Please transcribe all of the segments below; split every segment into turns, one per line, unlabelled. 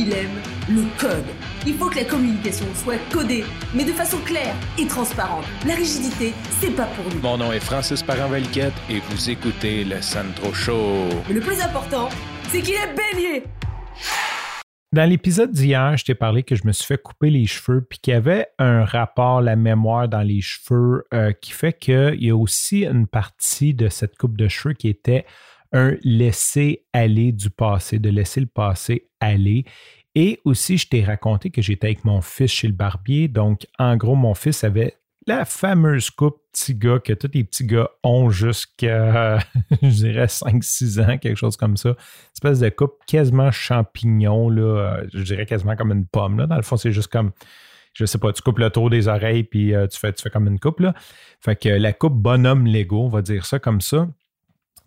il aime le code. Il faut que la communication soit codée, mais de façon claire et transparente. La rigidité, c'est pas pour nous.
Mon nom est Francis Parent-Valquette et vous écoutez le Sandro Show.
Mais le plus important, c'est qu'il est bélier.
Dans l'épisode d'hier, je t'ai parlé que je me suis fait couper les cheveux, puis qu'il y avait un rapport, la mémoire dans les cheveux, euh, qui fait qu'il y a aussi une partie de cette coupe de cheveux qui était un laisser aller du passé, de laisser le passé aller. Et aussi, je t'ai raconté que j'étais avec mon fils chez le barbier. Donc, en gros, mon fils avait la fameuse coupe petit gars que tous les petits gars ont jusqu'à, je dirais, 5-6 ans, quelque chose comme ça. Une espèce de coupe quasiment champignon, là, euh, je dirais quasiment comme une pomme. Là. Dans le fond, c'est juste comme, je sais pas, tu coupes le tour des oreilles puis euh, tu, fais, tu fais comme une coupe. Là. Fait que la coupe bonhomme Lego, on va dire ça comme ça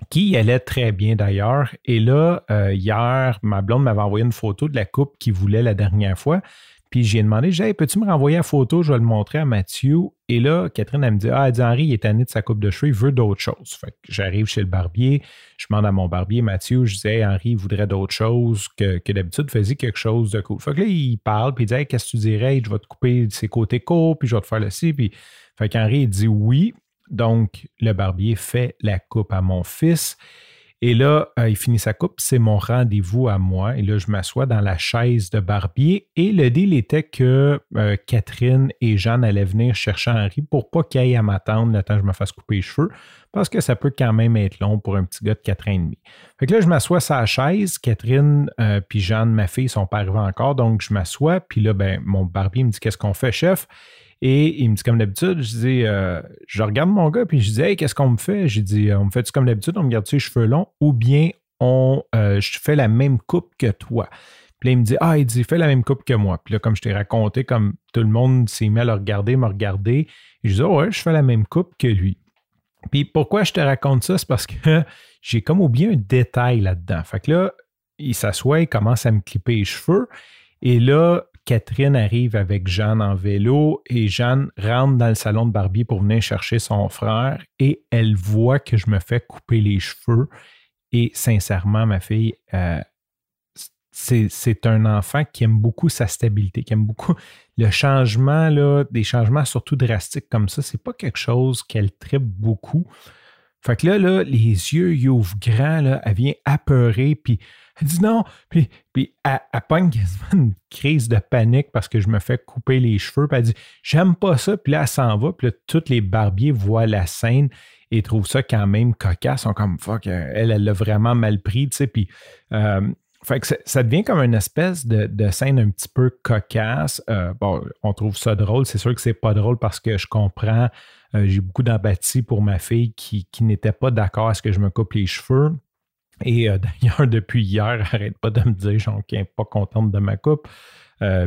qui allait très bien d'ailleurs. Et là, euh, hier, ma blonde m'avait envoyé une photo de la coupe qu'il voulait la dernière fois. Puis j'ai demandé, j'ai peux-tu me renvoyer la photo? Je vais le montrer à Mathieu. Et là, Catherine, elle me dit, ah, elle dit, Henri, il est tanné de sa coupe de cheveux, il veut d'autres choses. Fait que j'arrive chez le barbier, je demande à mon barbier, Mathieu, je disais, Henri, il voudrait d'autres choses que, que d'habitude, faisait quelque chose de cool. Fait que là, il parle, puis il dit, qu'est-ce que tu dirais? Je vais te couper ses côtés courts, puis je vais te faire le ci. Puis, fait qu'Henri, il dit oui. Donc, le barbier fait la coupe à mon fils. Et là, euh, il finit sa coupe, c'est mon rendez-vous à moi. Et là, je m'assois dans la chaise de barbier. Et le deal était que euh, Catherine et Jeanne allaient venir chercher Henri pour pas qu'il aille à m'attendre le temps que je me fasse couper les cheveux, parce que ça peut quand même être long pour un petit gars de 4 ans et demi. Fait que là, je m'assois sur la chaise. Catherine euh, puis Jeanne, ma fille, sont pas arrivées encore, donc je m'assois. Puis là, ben, mon barbier me dit Qu'est-ce qu'on fait, chef et il me dit comme d'habitude, je dis, euh, je regarde mon gars, puis je dis, hey, qu'est-ce qu'on me fait? J'ai dit, on me fait comme d'habitude, on me garde les cheveux longs, ou bien on, euh, je fais la même coupe que toi? Puis là, il me dit, ah, il dit, fais la même coupe que moi. Puis là, comme je t'ai raconté, comme tout le monde s'est mis à le regarder, me regarder, je dis, oh, ouais, je fais la même coupe que lui. Puis pourquoi je te raconte ça? C'est parce que j'ai comme oublié un détail là-dedans. Fait que là, il s'assoit, il commence à me clipper les cheveux. Et là, Catherine arrive avec Jeanne en vélo et Jeanne rentre dans le salon de Barbie pour venir chercher son frère et elle voit que je me fais couper les cheveux. Et sincèrement, ma fille, euh, c'est un enfant qui aime beaucoup sa stabilité, qui aime beaucoup le changement, des changements surtout drastiques comme ça. C'est pas quelque chose qu'elle tripe beaucoup. Fait que là, là, les yeux, ils ouvrent grands, là, elle vient apeurer, puis elle dit non. Puis, puis elle, elle pogne quasiment une crise de panique parce que je me fais couper les cheveux. Puis elle dit J'aime pas ça. Puis là, elle s'en va. Puis là, tous les barbiers voient la scène et trouvent ça quand même cocasse. Ils sont comme fuck, elle, elle l'a vraiment mal pris. Tu sais, puis. Euh, fait que ça devient comme une espèce de, scène un petit peu cocasse. Euh, bon, on trouve ça drôle. C'est sûr que c'est pas drôle parce que je comprends. Euh, j'ai beaucoup d'empathie pour ma fille qui, qui n'était pas d'accord à ce que je me coupe les cheveux. Et euh, d'ailleurs, depuis hier, elle n'arrête pas de me dire qu'elle n'est pas contente de ma coupe.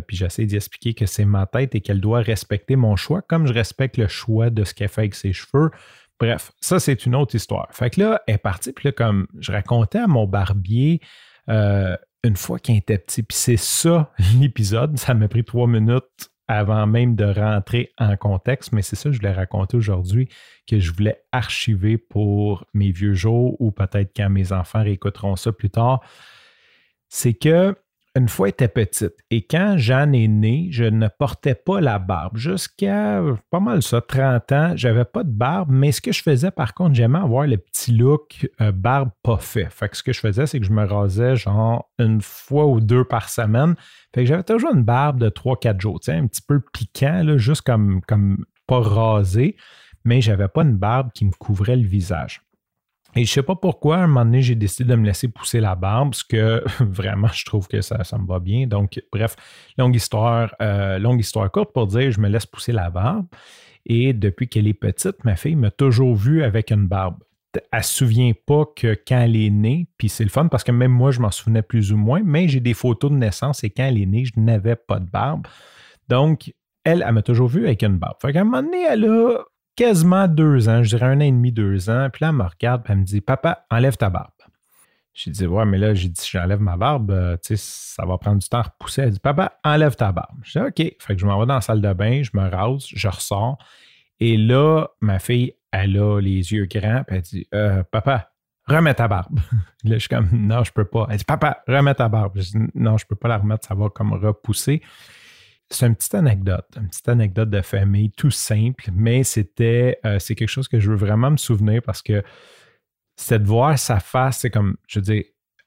Puis j'essaie d'y expliquer que c'est ma tête et qu'elle doit respecter mon choix comme je respecte le choix de ce qu'elle fait avec ses cheveux. Bref, ça, c'est une autre histoire. Fait que là, elle est partie, puis là, comme je racontais à mon barbier euh, une fois qu'il était petit, puis c'est ça l'épisode, ça m'a pris trois minutes avant même de rentrer en contexte, mais c'est ça que je voulais raconter aujourd'hui, que je voulais archiver pour mes vieux jours ou peut-être quand mes enfants réécouteront ça plus tard. C'est que une fois, était petite. Et quand Jeanne est née, je ne portais pas la barbe. Jusqu'à pas mal ça, 30 ans, j'avais pas de barbe, mais ce que je faisais, par contre, j'aimais avoir le petit look euh, barbe pas fait. Que ce que je faisais, c'est que je me rasais genre une fois ou deux par semaine. Fait que j'avais toujours une barbe de 3-4 jours, un petit peu piquant, juste comme, comme pas rasé, mais j'avais pas une barbe qui me couvrait le visage. Et je ne sais pas pourquoi, à un moment donné, j'ai décidé de me laisser pousser la barbe, parce que vraiment, je trouve que ça, ça me va bien. Donc, bref, longue histoire, euh, longue histoire courte pour dire, je me laisse pousser la barbe. Et depuis qu'elle est petite, ma fille m'a toujours vu avec une barbe. Elle ne se souvient pas que quand elle est née, puis c'est le fun parce que même moi, je m'en souvenais plus ou moins, mais j'ai des photos de naissance et quand elle est née, je n'avais pas de barbe. Donc, elle, elle m'a toujours vu avec une barbe. Fait qu'à un moment donné, elle a quasiment deux ans, je dirais un an et demi, deux ans. Puis là, elle me regarde, puis elle me dit Papa, enlève ta barbe. J'ai dit Ouais, mais là, j'ai dit Si j'enlève ma barbe, euh, tu sais, ça va prendre du temps à repousser. Elle dit Papa, enlève ta barbe. Je dis OK. Fait que je m'en vais dans la salle de bain, je me rase, je ressors. Et là, ma fille, elle a les yeux grands, puis elle dit euh, Papa, remets ta barbe. là, je suis comme, non, je peux pas. Elle dit, papa, remets ta barbe. Je dis, non, je peux pas la remettre, ça va comme repousser. C'est une petite anecdote, une petite anecdote de famille, tout simple, mais c'était, euh, c'est quelque chose que je veux vraiment me souvenir parce que c'est de voir sa face, c'est comme, je veux dire,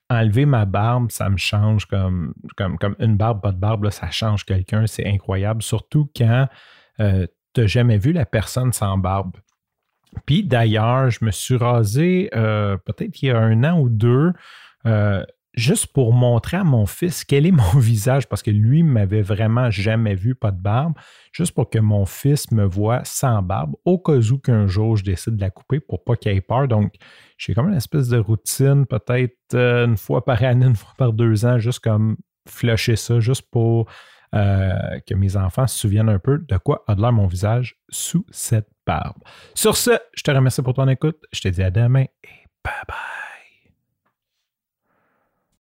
enlever ma barbe, ça me change comme, comme, comme une barbe, pas de barbe, ça change quelqu'un, c'est incroyable, surtout quand euh, tu n'as jamais vu la personne sans barbe. Puis d'ailleurs, je me suis rasé euh, peut-être il y a un an ou deux, juste pour montrer à mon fils quel est mon visage, parce que lui m'avait vraiment jamais vu pas de barbe, juste pour que mon fils me voit sans barbe, au cas où qu'un jour je décide de la couper pour pas qu'il ait peur. Donc, j'ai comme une espèce de routine, peut-être euh, une fois par année, une fois par deux ans, juste comme flusher ça, juste pour euh, que mes enfants se souviennent un peu de quoi a de l'air mon visage sous cette barbe. Sur ce, je te remercie pour ton écoute. Je te dis à demain et bye bye.